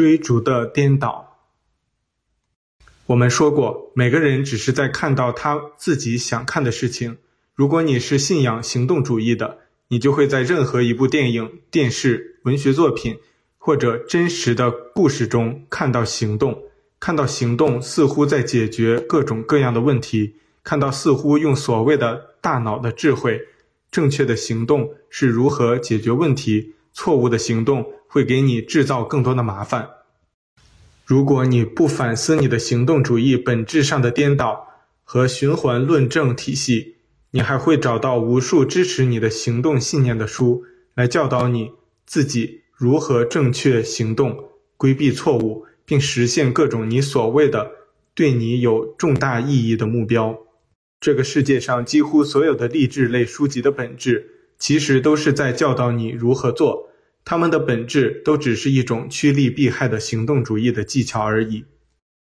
追逐的颠倒。我们说过，每个人只是在看到他自己想看的事情。如果你是信仰行动主义的，你就会在任何一部电影、电视、文学作品或者真实的故事中看到行动，看到行动似乎在解决各种各样的问题，看到似乎用所谓的大脑的智慧，正确的行动是如何解决问题，错误的行动会给你制造更多的麻烦。如果你不反思你的行动主义本质上的颠倒和循环论证体系，你还会找到无数支持你的行动信念的书，来教导你自己如何正确行动、规避错误，并实现各种你所谓的对你有重大意义的目标。这个世界上几乎所有的励志类书籍的本质，其实都是在教导你如何做。他们的本质都只是一种趋利避害的行动主义的技巧而已。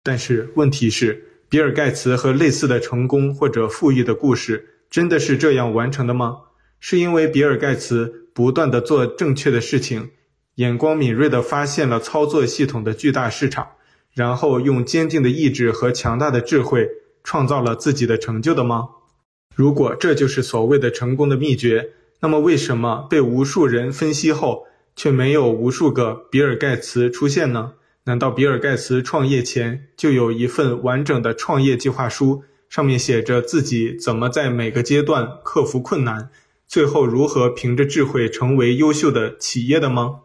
但是问题是，比尔盖茨和类似的成功或者富裕的故事真的是这样完成的吗？是因为比尔盖茨不断地做正确的事情，眼光敏锐地发现了操作系统的巨大市场，然后用坚定的意志和强大的智慧创造了自己的成就的吗？如果这就是所谓的成功的秘诀，那么为什么被无数人分析后，却没有无数个比尔盖茨出现呢？难道比尔盖茨创业前就有一份完整的创业计划书，上面写着自己怎么在每个阶段克服困难，最后如何凭着智慧成为优秀的企业的吗？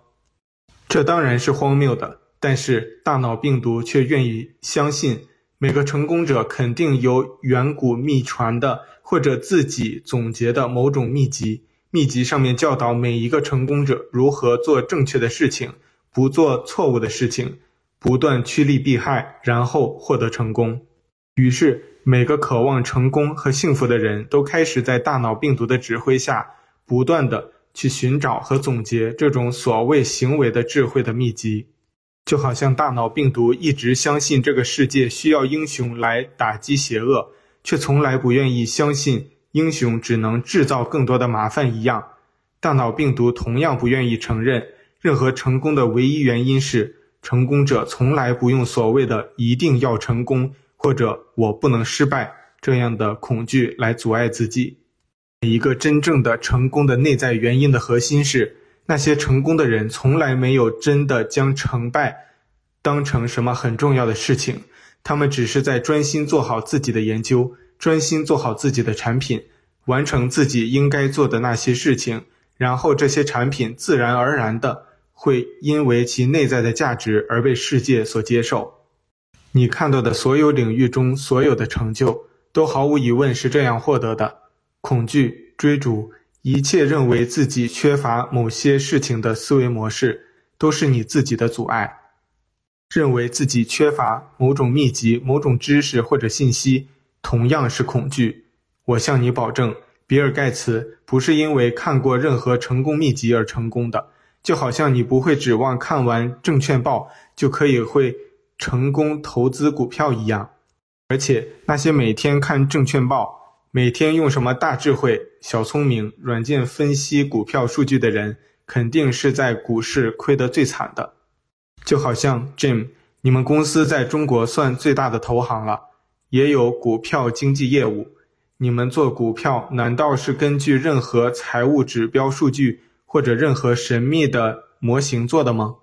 这当然是荒谬的。但是大脑病毒却愿意相信，每个成功者肯定有远古秘传的或者自己总结的某种秘籍。秘籍上面教导每一个成功者如何做正确的事情，不做错误的事情，不断趋利避害，然后获得成功。于是，每个渴望成功和幸福的人都开始在大脑病毒的指挥下，不断地去寻找和总结这种所谓行为的智慧的秘籍。就好像大脑病毒一直相信这个世界需要英雄来打击邪恶，却从来不愿意相信。英雄只能制造更多的麻烦一样，大脑病毒同样不愿意承认，任何成功的唯一原因是成功者从来不用所谓的“一定要成功”或者“我不能失败”这样的恐惧来阻碍自己。一个真正的成功的内在原因的核心是，那些成功的人从来没有真的将成败当成什么很重要的事情，他们只是在专心做好自己的研究。专心做好自己的产品，完成自己应该做的那些事情，然后这些产品自然而然的会因为其内在的价值而被世界所接受。你看到的所有领域中所有的成就，都毫无疑问是这样获得的。恐惧、追逐，一切认为自己缺乏某些事情的思维模式，都是你自己的阻碍。认为自己缺乏某种秘籍、某种知识或者信息。同样是恐惧，我向你保证，比尔盖茨不是因为看过任何成功秘籍而成功的，就好像你不会指望看完证券报就可以会成功投资股票一样。而且那些每天看证券报、每天用什么大智慧、小聪明软件分析股票数据的人，肯定是在股市亏得最惨的。就好像 Jim，你们公司在中国算最大的投行了。也有股票经纪业务，你们做股票难道是根据任何财务指标数据或者任何神秘的模型做的吗？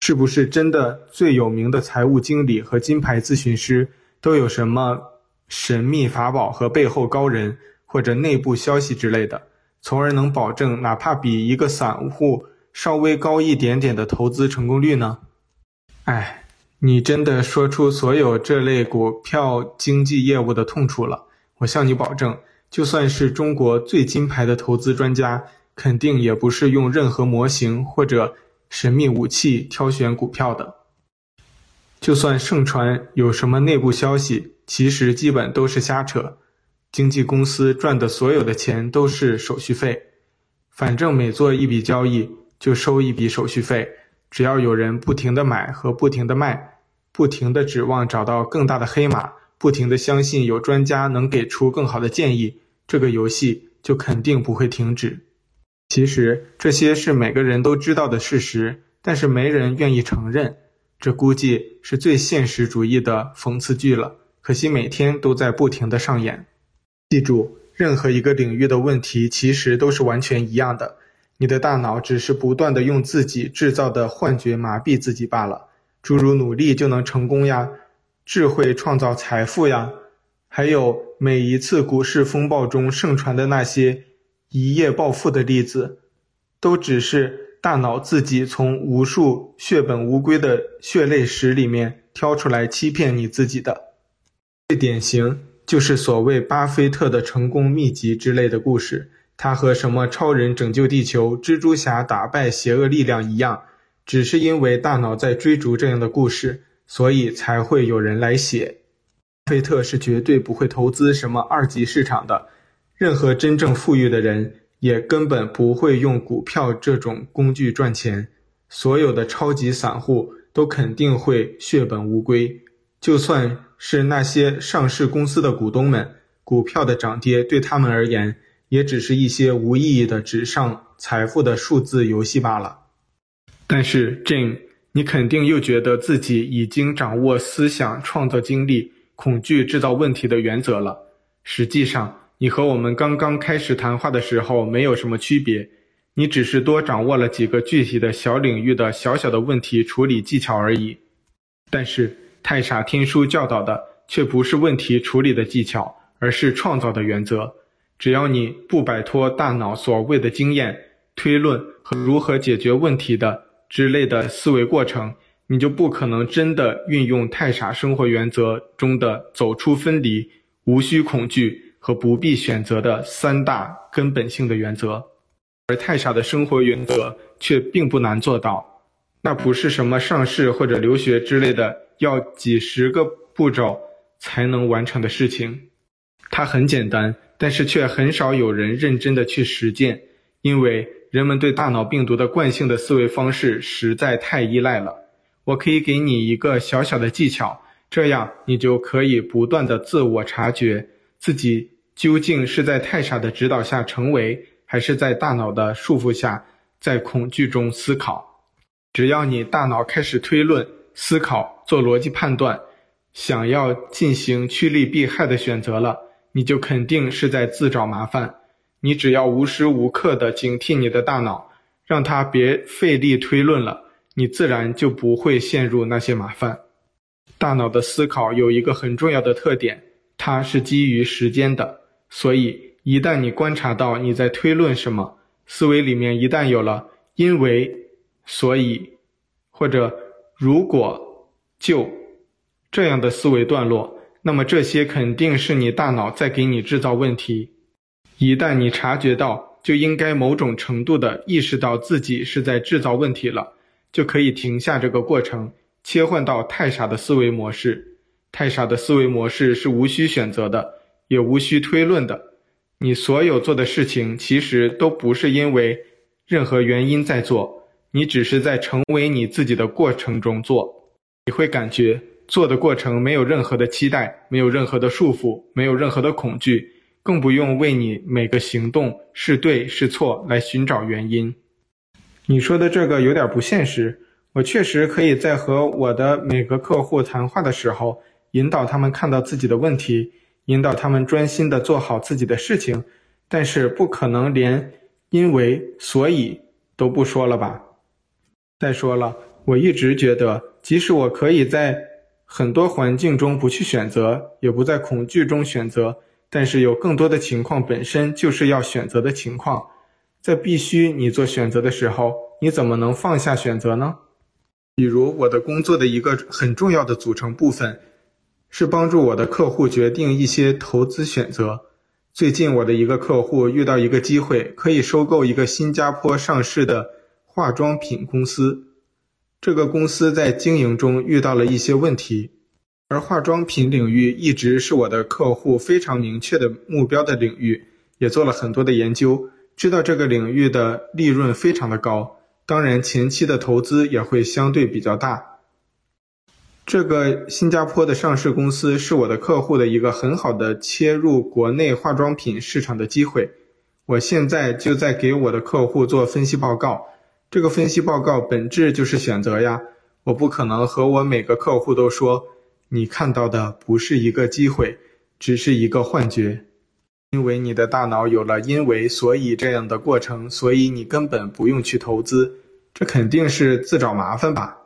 是不是真的最有名的财务经理和金牌咨询师都有什么神秘法宝和背后高人或者内部消息之类的，从而能保证哪怕比一个散户稍微高一点点的投资成功率呢？哎。你真的说出所有这类股票经纪业务的痛处了。我向你保证，就算是中国最金牌的投资专家，肯定也不是用任何模型或者神秘武器挑选股票的。就算盛传有什么内部消息，其实基本都是瞎扯。经纪公司赚的所有的钱都是手续费，反正每做一笔交易就收一笔手续费，只要有人不停地买和不停地卖。不停地指望找到更大的黑马，不停地相信有专家能给出更好的建议，这个游戏就肯定不会停止。其实这些是每个人都知道的事实，但是没人愿意承认。这估计是最现实主义的讽刺剧了。可惜每天都在不停地上演。记住，任何一个领域的问题其实都是完全一样的。你的大脑只是不断地用自己制造的幻觉麻痹自己罢了。诸如努力就能成功呀，智慧创造财富呀，还有每一次股市风暴中盛传的那些一夜暴富的例子，都只是大脑自己从无数血本无归的血泪史里面挑出来欺骗你自己的。最典型就是所谓巴菲特的成功秘籍之类的故事，他和什么超人拯救地球、蜘蛛侠打败邪恶力量一样，只是因为大脑在追逐这样的故事，所以才会有人来写。巴菲特是绝对不会投资什么二级市场的，任何真正富裕的人也根本不会用股票这种工具赚钱，所有的超级散户都肯定会血本无归，就算。是那些上市公司的股东们，股票的涨跌对他们而言，也只是一些无意义的纸上财富的数字游戏罢了。但是，Jane，你肯定又觉得自己已经掌握思想创造经历、恐惧制造问题的原则了。实际上，你和我们刚刚开始谈话的时候没有什么区别，你只是多掌握了几个具体的小领域的小小的问题处理技巧而已。但是，太傻天书教导的却不是问题处理的技巧，而是创造的原则。只要你不摆脱大脑所谓的经验、推论和如何解决问题的之类的思维过程，你就不可能真的运用太傻生活原则中的走出分离、无需恐惧和不必选择的三大根本性的原则。而太傻的生活原则却并不难做到，那不是什么上市或者留学之类的。要几十个步骤才能完成的事情，它很简单，但是却很少有人认真的去实践，因为人们对大脑病毒的惯性的思维方式实在太依赖了。我可以给你一个小小的技巧，这样你就可以不断的自我察觉自己究竟是在太傻的指导下成为，还是在大脑的束缚下，在恐惧中思考。只要你大脑开始推论。思考、做逻辑判断，想要进行趋利避害的选择了，你就肯定是在自找麻烦。你只要无时无刻的警惕你的大脑，让它别费力推论了，你自然就不会陷入那些麻烦。大脑的思考有一个很重要的特点，它是基于时间的，所以一旦你观察到你在推论什么，思维里面一旦有了因为、所以或者。如果就这样的思维段落，那么这些肯定是你大脑在给你制造问题。一旦你察觉到，就应该某种程度的意识到自己是在制造问题了，就可以停下这个过程，切换到太傻的思维模式。太傻的思维模式是无需选择的，也无需推论的。你所有做的事情，其实都不是因为任何原因在做。你只是在成为你自己的过程中做，你会感觉做的过程没有任何的期待，没有任何的束缚，没有任何的恐惧，更不用为你每个行动是对是错来寻找原因。你说的这个有点不现实。我确实可以在和我的每个客户谈话的时候，引导他们看到自己的问题，引导他们专心的做好自己的事情，但是不可能连因为所以都不说了吧？再说了，我一直觉得，即使我可以在很多环境中不去选择，也不在恐惧中选择，但是有更多的情况本身就是要选择的情况。在必须你做选择的时候，你怎么能放下选择呢？比如我的工作的一个很重要的组成部分，是帮助我的客户决定一些投资选择。最近我的一个客户遇到一个机会，可以收购一个新加坡上市的。化妆品公司，这个公司在经营中遇到了一些问题，而化妆品领域一直是我的客户非常明确的目标的领域，也做了很多的研究，知道这个领域的利润非常的高，当然前期的投资也会相对比较大。这个新加坡的上市公司是我的客户的一个很好的切入国内化妆品市场的机会，我现在就在给我的客户做分析报告。这个分析报告本质就是选择呀，我不可能和我每个客户都说，你看到的不是一个机会，只是一个幻觉。因为你的大脑有了因为所以这样的过程，所以你根本不用去投资，这肯定是自找麻烦吧？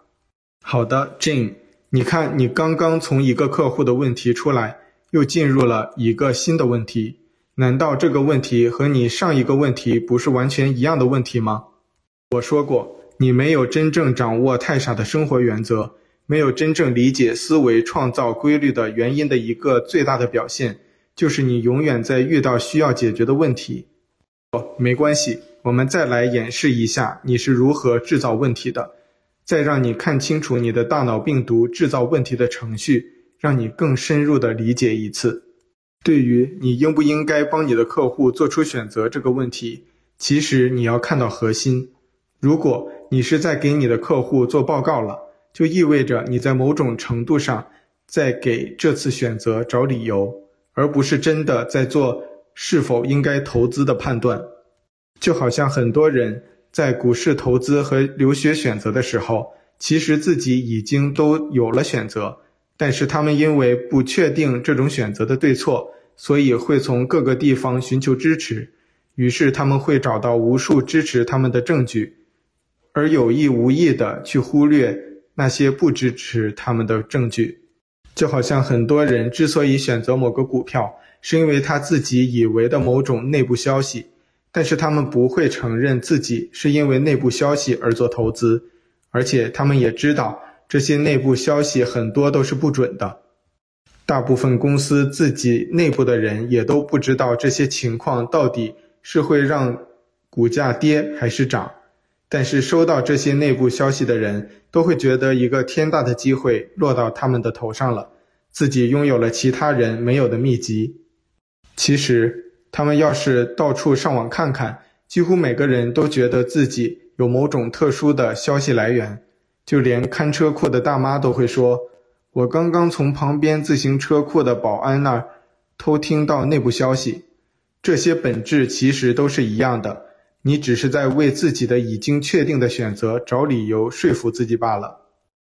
好的，Jane，你看，你刚刚从一个客户的问题出来，又进入了一个新的问题，难道这个问题和你上一个问题不是完全一样的问题吗？我说过。你没有真正掌握太傻的生活原则，没有真正理解思维创造规律的原因的一个最大的表现，就是你永远在遇到需要解决的问题。哦，没关系，我们再来演示一下你是如何制造问题的，再让你看清楚你的大脑病毒制造问题的程序，让你更深入的理解一次。对于你应不应该帮你的客户做出选择这个问题，其实你要看到核心。如果你是在给你的客户做报告了，就意味着你在某种程度上在给这次选择找理由，而不是真的在做是否应该投资的判断。就好像很多人在股市投资和留学选择的时候，其实自己已经都有了选择，但是他们因为不确定这种选择的对错，所以会从各个地方寻求支持，于是他们会找到无数支持他们的证据。而有意无意地去忽略那些不支持他们的证据，就好像很多人之所以选择某个股票，是因为他自己以为的某种内部消息，但是他们不会承认自己是因为内部消息而做投资，而且他们也知道这些内部消息很多都是不准的。大部分公司自己内部的人也都不知道这些情况到底是会让股价跌还是涨。但是收到这些内部消息的人都会觉得一个天大的机会落到他们的头上了，自己拥有了其他人没有的秘籍。其实他们要是到处上网看看，几乎每个人都觉得自己有某种特殊的消息来源，就连看车库的大妈都会说：“我刚刚从旁边自行车库的保安那儿偷听到内部消息。”这些本质其实都是一样的。你只是在为自己的已经确定的选择找理由说服自己罢了。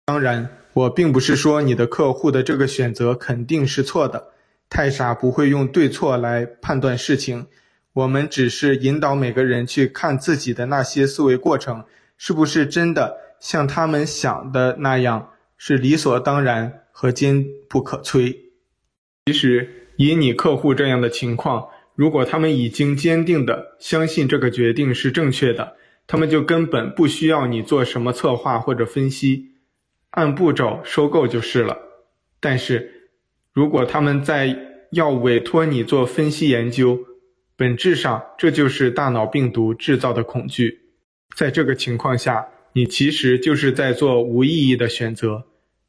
当然，我并不是说你的客户的这个选择肯定是错的。太傻不会用对错来判断事情。我们只是引导每个人去看自己的那些思维过程，是不是真的像他们想的那样是理所当然和坚不可摧。其实，以你客户这样的情况。如果他们已经坚定地相信这个决定是正确的，他们就根本不需要你做什么策划或者分析，按步骤收购就是了。但是，如果他们在要委托你做分析研究，本质上这就是大脑病毒制造的恐惧。在这个情况下，你其实就是在做无意义的选择，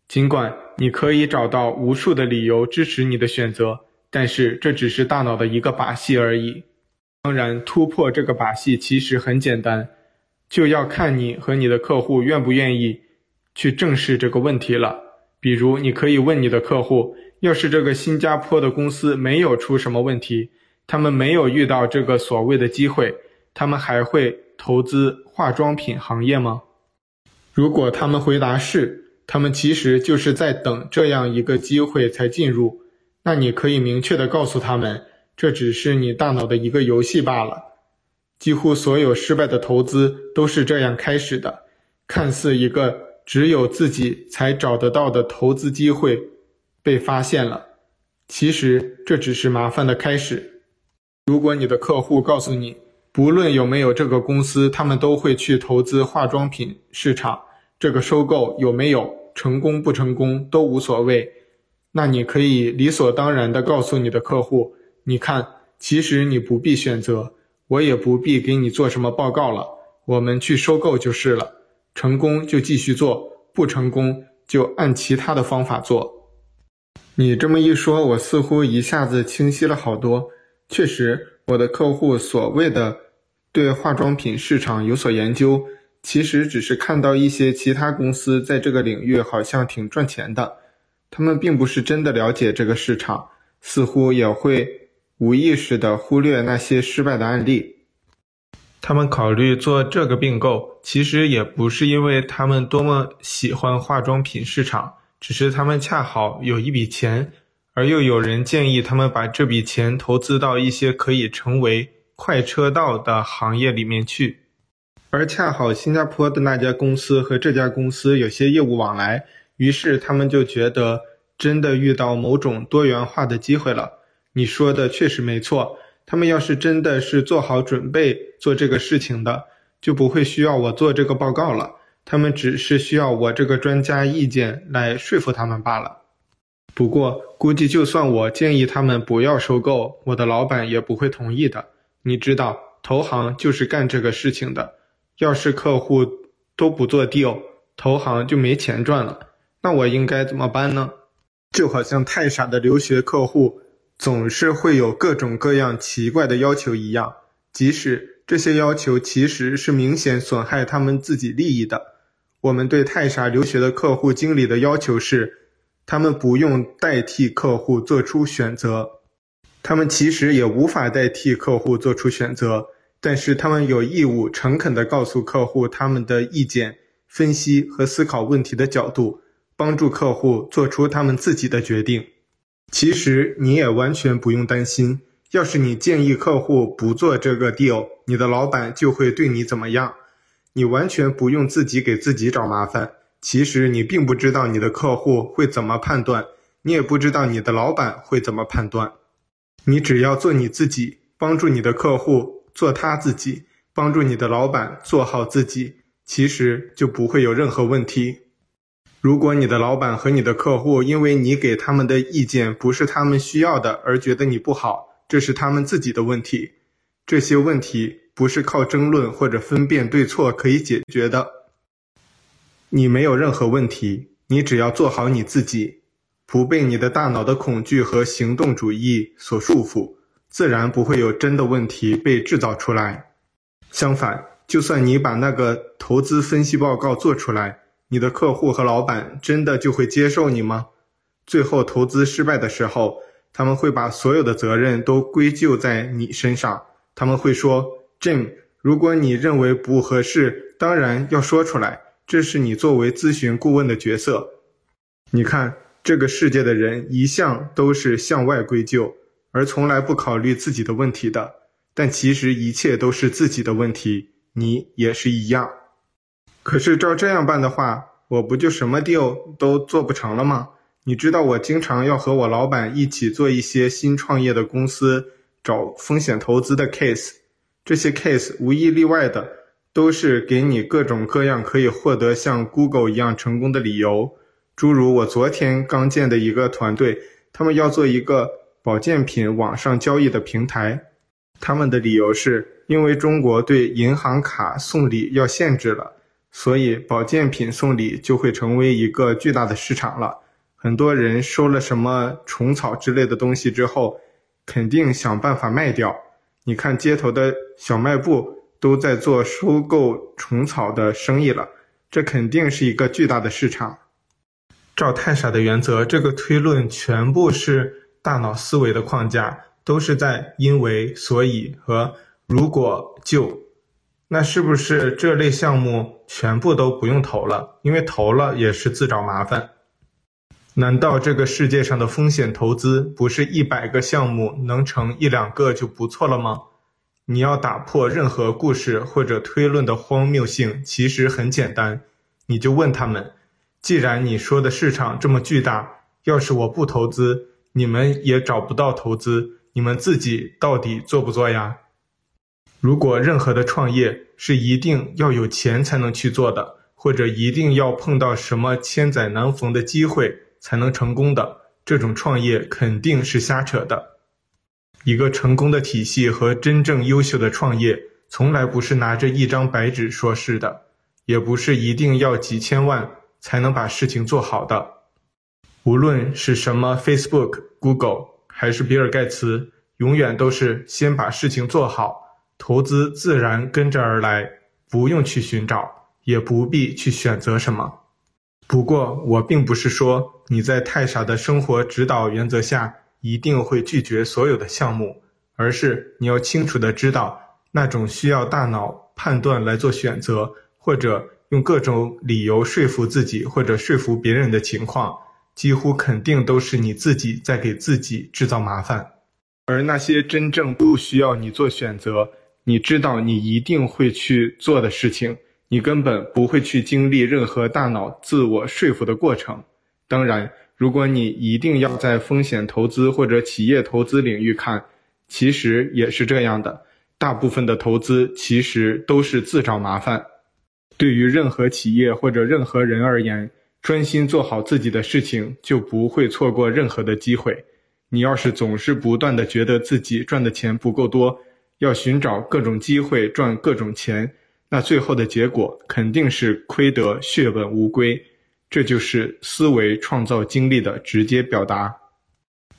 尽管你可以找到无数的理由支持你的选择。但是这只是大脑的一个把戏而已。当然，突破这个把戏其实很简单，就要看你和你的客户愿不愿意去正视这个问题了。比如，你可以问你的客户：要是这个新加坡的公司没有出什么问题，他们没有遇到这个所谓的机会，他们还会投资化妆品行业吗？如果他们回答是，他们其实就是在等这样一个机会才进入。那你可以明确地告诉他们，这只是你大脑的一个游戏罢了。几乎所有失败的投资都是这样开始的，看似一个只有自己才找得到的投资机会被发现了，其实这只是麻烦的开始。如果你的客户告诉你，不论有没有这个公司，他们都会去投资化妆品市场，这个收购有没有成功不成功都无所谓。那你可以理所当然地告诉你的客户，你看，其实你不必选择，我也不必给你做什么报告了，我们去收购就是了。成功就继续做，不成功就按其他的方法做。你这么一说，我似乎一下子清晰了好多。确实，我的客户所谓的对化妆品市场有所研究，其实只是看到一些其他公司在这个领域好像挺赚钱的。他们并不是真的了解这个市场，似乎也会无意识地忽略那些失败的案例。他们考虑做这个并购，其实也不是因为他们多么喜欢化妆品市场，只是他们恰好有一笔钱，而又有人建议他们把这笔钱投资到一些可以成为快车道的行业里面去。而恰好新加坡的那家公司和这家公司有些业务往来，于是他们就觉得真的遇到某种多元化的机会了。你说的确实没错。他们要是真的是做好准备做这个事情的，就不会需要我做这个报告了。他们只是需要我这个专家意见来说服他们罢了。不过，估计就算我建议他们不要收购，我的老板也不会同意的。你知道，投行就是干这个事情的。要是客户都不做 deal，投行就没钱赚了。那我应该怎么办呢？就好像太傻的留学客户。总是会有各种各样奇怪的要求一样，即使这些要求其实是明显损害他们自己利益的。我们对泰傻留学的客户经理的要求是，他们不用代替客户做出选择，他们其实也无法代替客户做出选择，但是他们有义务诚恳地告诉客户他们的意见、分析和思考问题的角度，帮助客户做出他们自己的决定。其实你也完全不用担心，要是你建议客户不做这个 deal，你的老板就会对你怎么样。你完全不用自己给自己找麻烦。其实你并不知道你的客户会怎么判断，你也不知道你的老板会怎么判断。你只要做你自己，帮助你的客户做他自己，帮助你的老板做好自己，其实就不会有任何问题。如果你的老板和你的客户因为你给他们的意见不是他们需要的而觉得你不好，这是他们自己的问题。这些问题不是靠争论或者分辨对错可以解决的。你没有任何问题，你只要做好你自己，不被你的大脑的恐惧和行动主义所束缚，自然不会有真的问题被制造出来。相反，就算你把那个投资分析报告做出来，你的客户和老板真的就会接受你吗？最后投资失败的时候，他们会把所有的责任都归咎在你身上。他们会说：“Jim，如果你认为不合适，当然要说出来，这是你作为咨询顾问的角色。”你看，这个世界的人一向都是向外归咎，而从来不考虑自己的问题的。但其实一切都是自己的问题，你也是一样。可是照这样办的话，我不就什么 deal 都做不成了吗？你知道我经常要和我老板一起做一些新创业的公司找风险投资的 case，这些 case 无一例外的都是给你各种各样可以获得像 Google 一样成功的理由。诸如我昨天刚见的一个团队，他们要做一个保健品网上交易的平台，他们的理由是因为中国对银行卡送礼要限制了。所以，保健品送礼就会成为一个巨大的市场了。很多人收了什么虫草之类的东西之后，肯定想办法卖掉。你看，街头的小卖部都在做收购虫草的生意了，这肯定是一个巨大的市场。照太傻的原则，这个推论全部是大脑思维的框架，都是在因为、所以和如果就。那是不是这类项目全部都不用投了？因为投了也是自找麻烦。难道这个世界上的风险投资不是一百个项目能成一两个就不错了吗？你要打破任何故事或者推论的荒谬性，其实很简单，你就问他们：既然你说的市场这么巨大，要是我不投资，你们也找不到投资，你们自己到底做不做呀？如果任何的创业是一定要有钱才能去做的，或者一定要碰到什么千载难逢的机会才能成功的，这种创业肯定是瞎扯的。一个成功的体系和真正优秀的创业，从来不是拿着一张白纸说事的，也不是一定要几千万才能把事情做好的。无论是什么 Facebook、Google，还是比尔盖茨，永远都是先把事情做好。投资自然跟着而来，不用去寻找，也不必去选择什么。不过，我并不是说你在太傻的生活指导原则下一定会拒绝所有的项目，而是你要清楚地知道，那种需要大脑判断来做选择，或者用各种理由说服自己或者说服别人的情况，几乎肯定都是你自己在给自己制造麻烦。而那些真正不需要你做选择，你知道你一定会去做的事情，你根本不会去经历任何大脑自我说服的过程。当然，如果你一定要在风险投资或者企业投资领域看，其实也是这样的。大部分的投资其实都是自找麻烦。对于任何企业或者任何人而言，专心做好自己的事情，就不会错过任何的机会。你要是总是不断的觉得自己赚的钱不够多，要寻找各种机会赚各种钱，那最后的结果肯定是亏得血本无归。这就是思维创造经历的直接表达。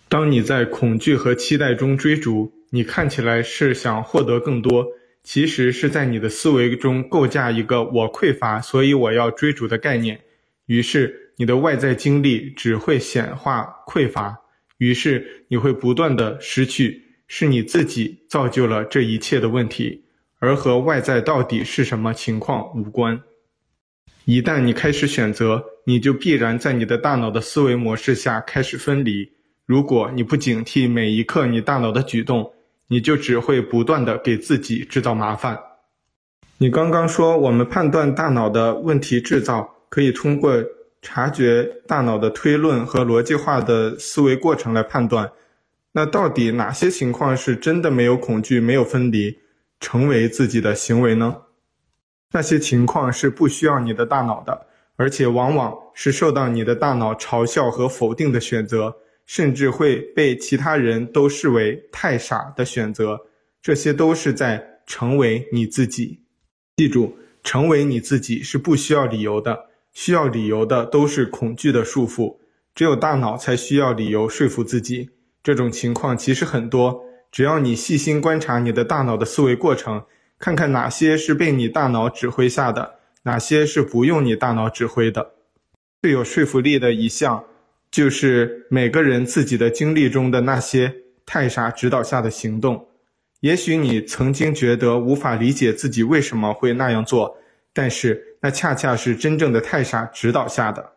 当你在恐惧和期待中追逐，你看起来是想获得更多，其实是在你的思维中构架一个“我匮乏，所以我要追逐”的概念。于是你的外在经历只会显化匮乏，于是你会不断的失去。是你自己造就了这一切的问题，而和外在到底是什么情况无关。一旦你开始选择，你就必然在你的大脑的思维模式下开始分离。如果你不警惕每一刻你大脑的举动，你就只会不断的给自己制造麻烦。你刚刚说我们判断大脑的问题制造，可以通过察觉大脑的推论和逻辑化的思维过程来判断。那到底哪些情况是真的没有恐惧、没有分离，成为自己的行为呢？那些情况是不需要你的大脑的，而且往往是受到你的大脑嘲笑和否定的选择，甚至会被其他人都视为太傻的选择。这些都是在成为你自己。记住，成为你自己是不需要理由的，需要理由的都是恐惧的束缚。只有大脑才需要理由说服自己。这种情况其实很多，只要你细心观察你的大脑的思维过程。看看哪些是被你大脑指挥下的，哪些是不用你大脑指挥的。最有说服力的一项，就是每个人自己的经历中的那些太傻指导下的行动。也许你曾经觉得无法理解自己为什么会那样做，但是那恰恰是真正的太傻指导下的。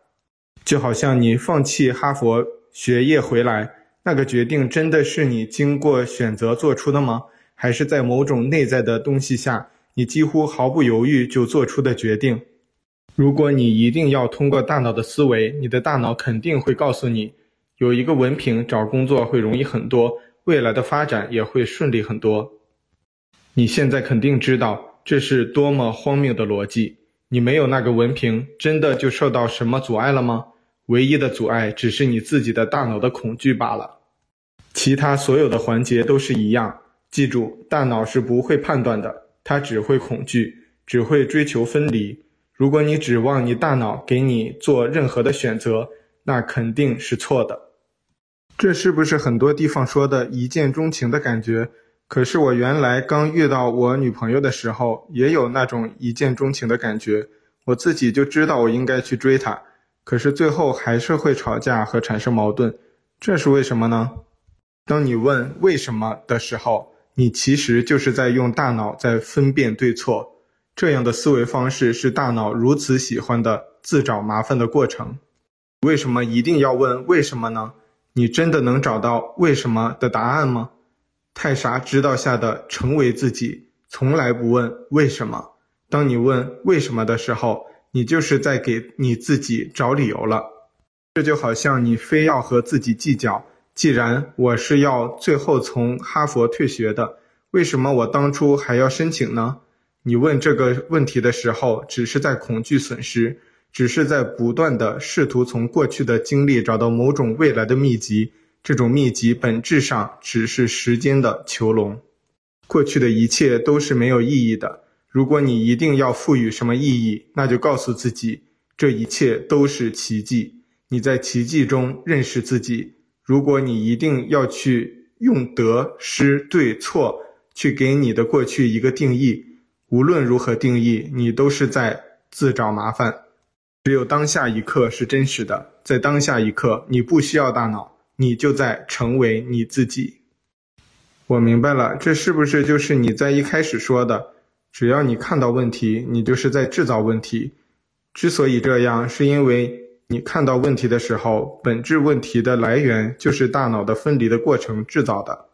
就好像你放弃哈佛学业回来，那个决定真的是你经过选择做出的吗？还是在某种内在的东西下，你几乎毫不犹豫就做出的决定。如果你一定要通过大脑的思维，你的大脑肯定会告诉你，有一个文凭找工作会容易很多，未来的发展也会顺利很多。你现在肯定知道这是多么荒谬的逻辑。你没有那个文凭，真的就受到什么阻碍了吗？唯一的阻碍只是你自己的大脑的恐惧罢了，其他所有的环节都是一样。记住，大脑是不会判断的，它只会恐惧，只会追求分离。如果你指望你大脑给你做任何的选择，那肯定是错的。这是不是很多地方说的一见钟情的感觉？可是我原来刚遇到我女朋友的时候，也有那种一见钟情的感觉。我自己就知道我应该去追她，可是最后还是会吵架和产生矛盾。这是为什么呢？当你问为什么的时候，你其实就是在用大脑在分辨对错，这样的思维方式是大脑如此喜欢的自找麻烦的过程。为什么一定要问为什么呢？你真的能找到为什么的答案吗？太傻指导下的成为自己，从来不问为什么。当你问为什么的时候，你就是在给你自己找理由了。这就好像你非要和自己计较。既然我是要最后从哈佛退学的，为什么我当初还要申请呢？你问这个问题的时候，只是在恐惧损失，只是在不断的试图从过去的经历找到某种未来的秘籍。这种秘籍本质上只是时间的囚笼。过去的一切都是没有意义的。如果你一定要赋予什么意义，那就告诉自己，这一切都是奇迹。你在奇迹中认识自己。如果你一定要去用得失对错去给你的过去一个定义，无论如何定义，你都是在自找麻烦。只有当下一刻是真实的，在当下一刻，你不需要大脑，你就在成为你自己。我明白了，这是不是就是你在一开始说的，只要你看到问题，你就是在制造问题。之所以这样，是因为你看到问题的时候，本质问题的来源就是大脑的分离的过程制造的。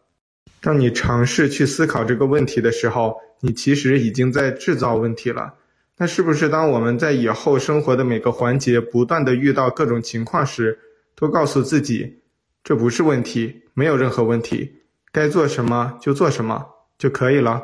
当你尝试去思考这个问题的时候，你其实已经在制造问题了。那是不是当我们在以后生活的每个环节不断地遇到各种情况时，都告诉自己，这不是问题，没有任何问题，该做什么就做什么就可以了？